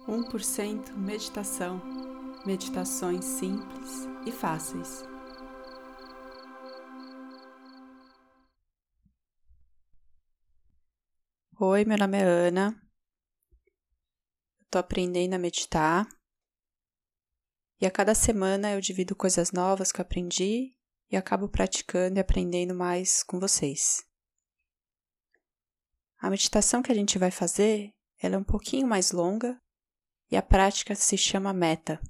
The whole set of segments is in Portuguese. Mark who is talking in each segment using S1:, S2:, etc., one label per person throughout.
S1: 1% Meditação. Meditações simples e fáceis. Oi, meu nome é Ana. Estou aprendendo a meditar. E a cada semana eu divido coisas novas que eu aprendi e acabo praticando e aprendendo mais com vocês. A meditação que a gente vai fazer, ela é um pouquinho mais longa e a prática se chama meta.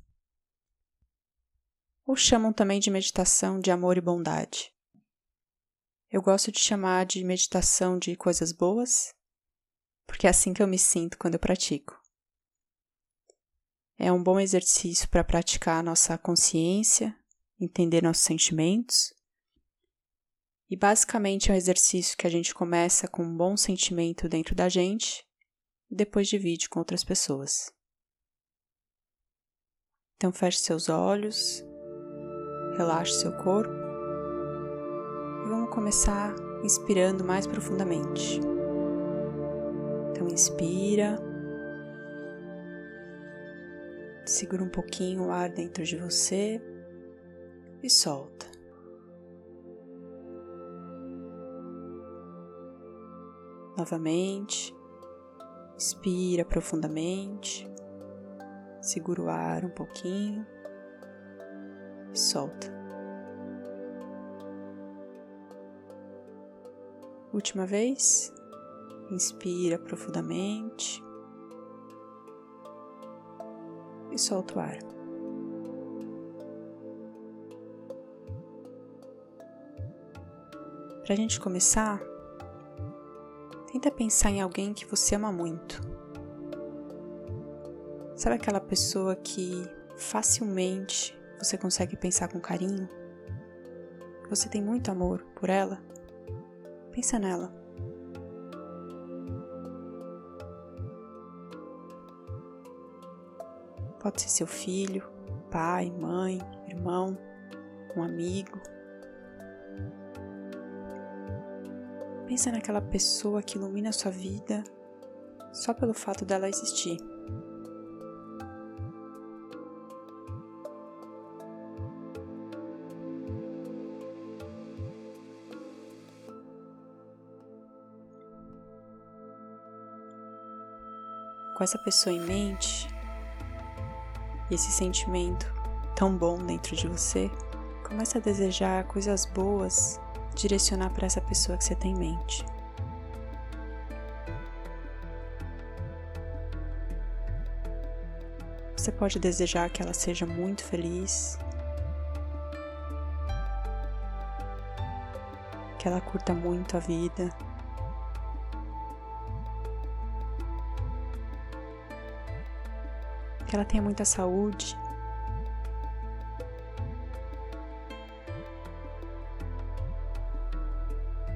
S1: Ou chamam também de meditação de amor e bondade. Eu gosto de chamar de meditação de coisas boas, porque é assim que eu me sinto quando eu pratico. É um bom exercício para praticar nossa consciência, entender nossos sentimentos. E basicamente é um exercício que a gente começa com um bom sentimento dentro da gente e depois divide com outras pessoas. Então feche seus olhos, relaxe seu corpo e vamos começar inspirando mais profundamente. Então inspira, segura um pouquinho o ar dentro de você e solta. Novamente, inspira profundamente. Segura o ar um pouquinho e solta. Última vez, inspira profundamente e solta o ar. Para a gente começar, tenta pensar em alguém que você ama muito Sabe aquela pessoa que facilmente você consegue pensar com carinho? Você tem muito amor por ela? Pensa nela. Pode ser seu filho, pai, mãe, irmão, um amigo. Pensa naquela pessoa que ilumina a sua vida só pelo fato dela existir. Com essa pessoa em mente e esse sentimento tão bom dentro de você, começa a desejar coisas boas, direcionar para essa pessoa que você tem em mente. Você pode desejar que ela seja muito feliz, que ela curta muito a vida, que ela tenha muita saúde.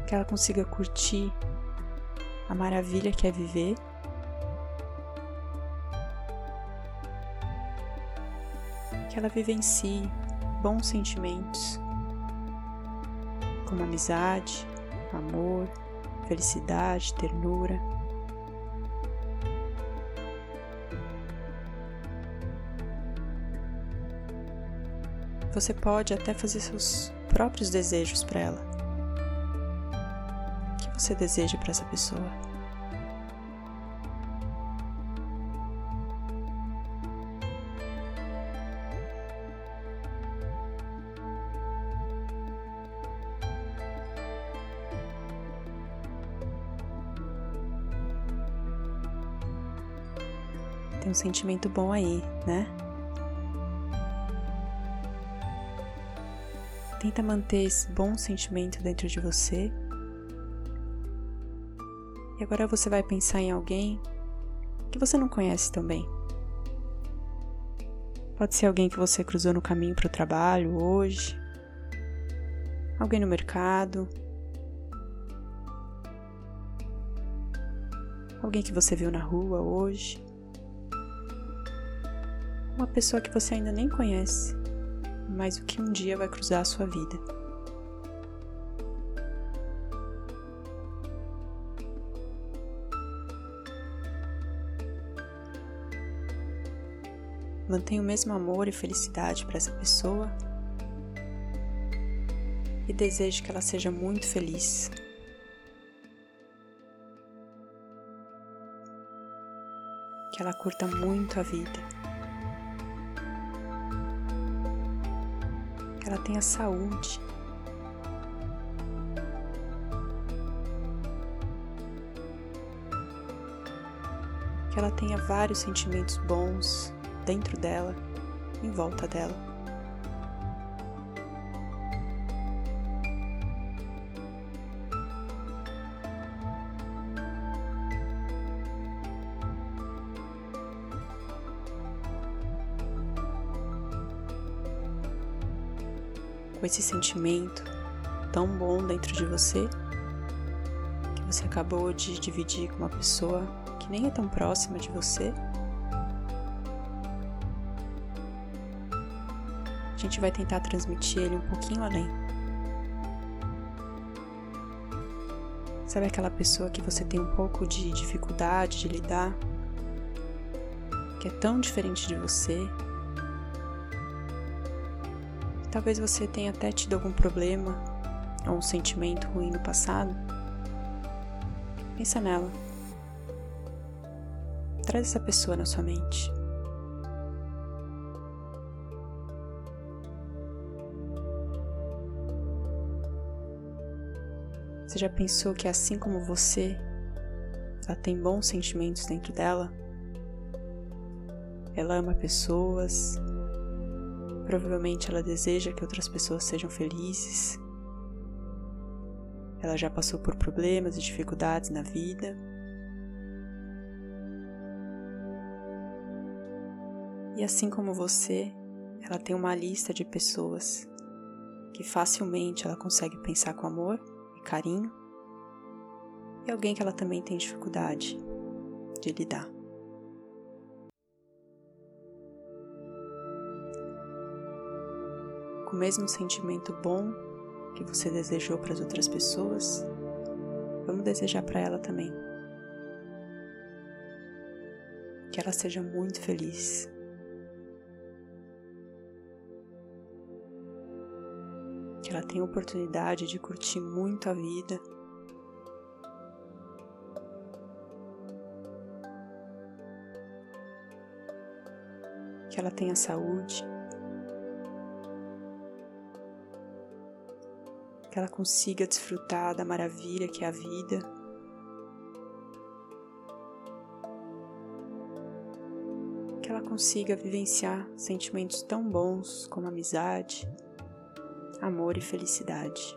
S1: Que ela consiga curtir a maravilha que é viver. Que ela vivencie bons sentimentos, como amizade, amor, felicidade, ternura. Você pode até fazer seus próprios desejos para ela. O que você deseja para essa pessoa? Tem um sentimento bom aí, né? Tenta manter esse bom sentimento dentro de você. E agora você vai pensar em alguém que você não conhece também. Pode ser alguém que você cruzou no caminho para o trabalho hoje, alguém no mercado, alguém que você viu na rua hoje, uma pessoa que você ainda nem conhece mas o que um dia vai cruzar a sua vida. Mantenha o mesmo amor e felicidade para essa pessoa e deseje que ela seja muito feliz. Que ela curta muito a vida. Ela tenha saúde. Que ela tenha vários sentimentos bons dentro dela, em volta dela. Com esse sentimento tão bom dentro de você que você acabou de dividir com uma pessoa que nem é tão próxima de você. A gente vai tentar transmitir ele um pouquinho além. Sabe aquela pessoa que você tem um pouco de dificuldade de lidar? Que é tão diferente de você, Talvez você tenha até tido algum problema ou um sentimento ruim no passado. Pensa nela. Traz essa pessoa na sua mente. Você já pensou que assim como você, ela tem bons sentimentos dentro dela? Ela ama pessoas, Provavelmente ela deseja que outras pessoas sejam felizes. Ela já passou por problemas e dificuldades na vida. E assim como você, ela tem uma lista de pessoas que facilmente ela consegue pensar com amor e carinho, e alguém que ela também tem dificuldade de lidar. O mesmo sentimento bom que você desejou para as outras pessoas, vamos desejar para ela também. Que ela seja muito feliz. Que ela tenha oportunidade de curtir muito a vida. Que ela tenha saúde. Que ela consiga desfrutar da maravilha que é a vida. Que ela consiga vivenciar sentimentos tão bons como amizade, amor e felicidade.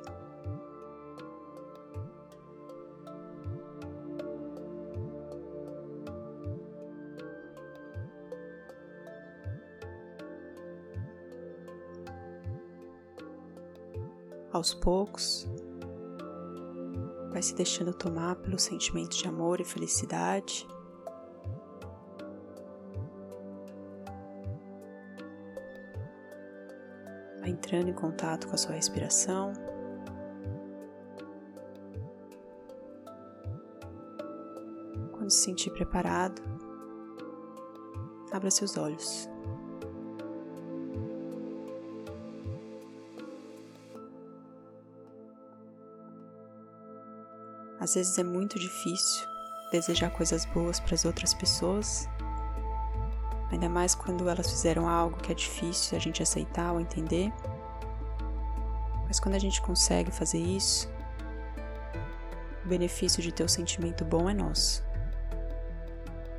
S1: Aos poucos, vai se deixando tomar pelo sentimento de amor e felicidade. Vai entrando em contato com a sua respiração. Quando se sentir preparado, abra seus olhos. Às vezes é muito difícil desejar coisas boas para as outras pessoas, ainda mais quando elas fizeram algo que é difícil a gente aceitar ou entender. Mas quando a gente consegue fazer isso, o benefício de ter o sentimento bom é nosso.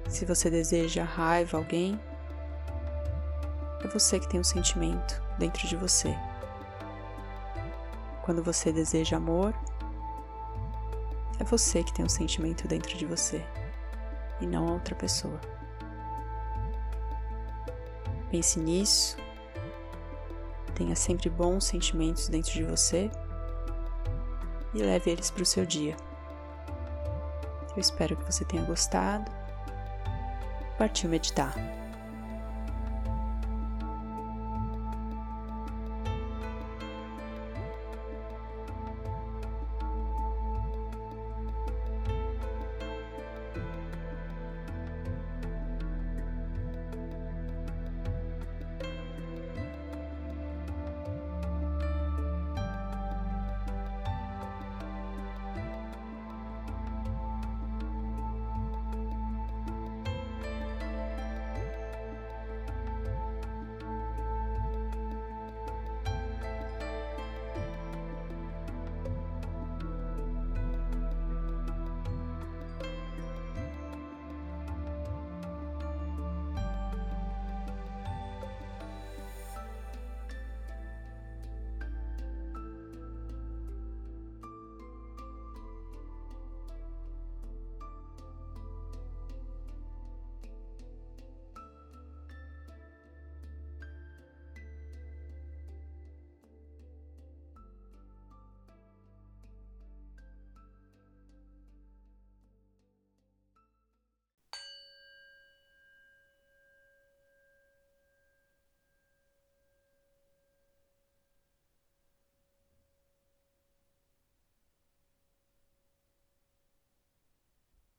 S1: Se você deseja raiva a alguém, é você que tem o um sentimento dentro de você. Quando você deseja amor, você que tem um sentimento dentro de você e não a outra pessoa. Pense nisso. Tenha sempre bons sentimentos dentro de você e leve eles para o seu dia. Eu espero que você tenha gostado. Partiu meditar.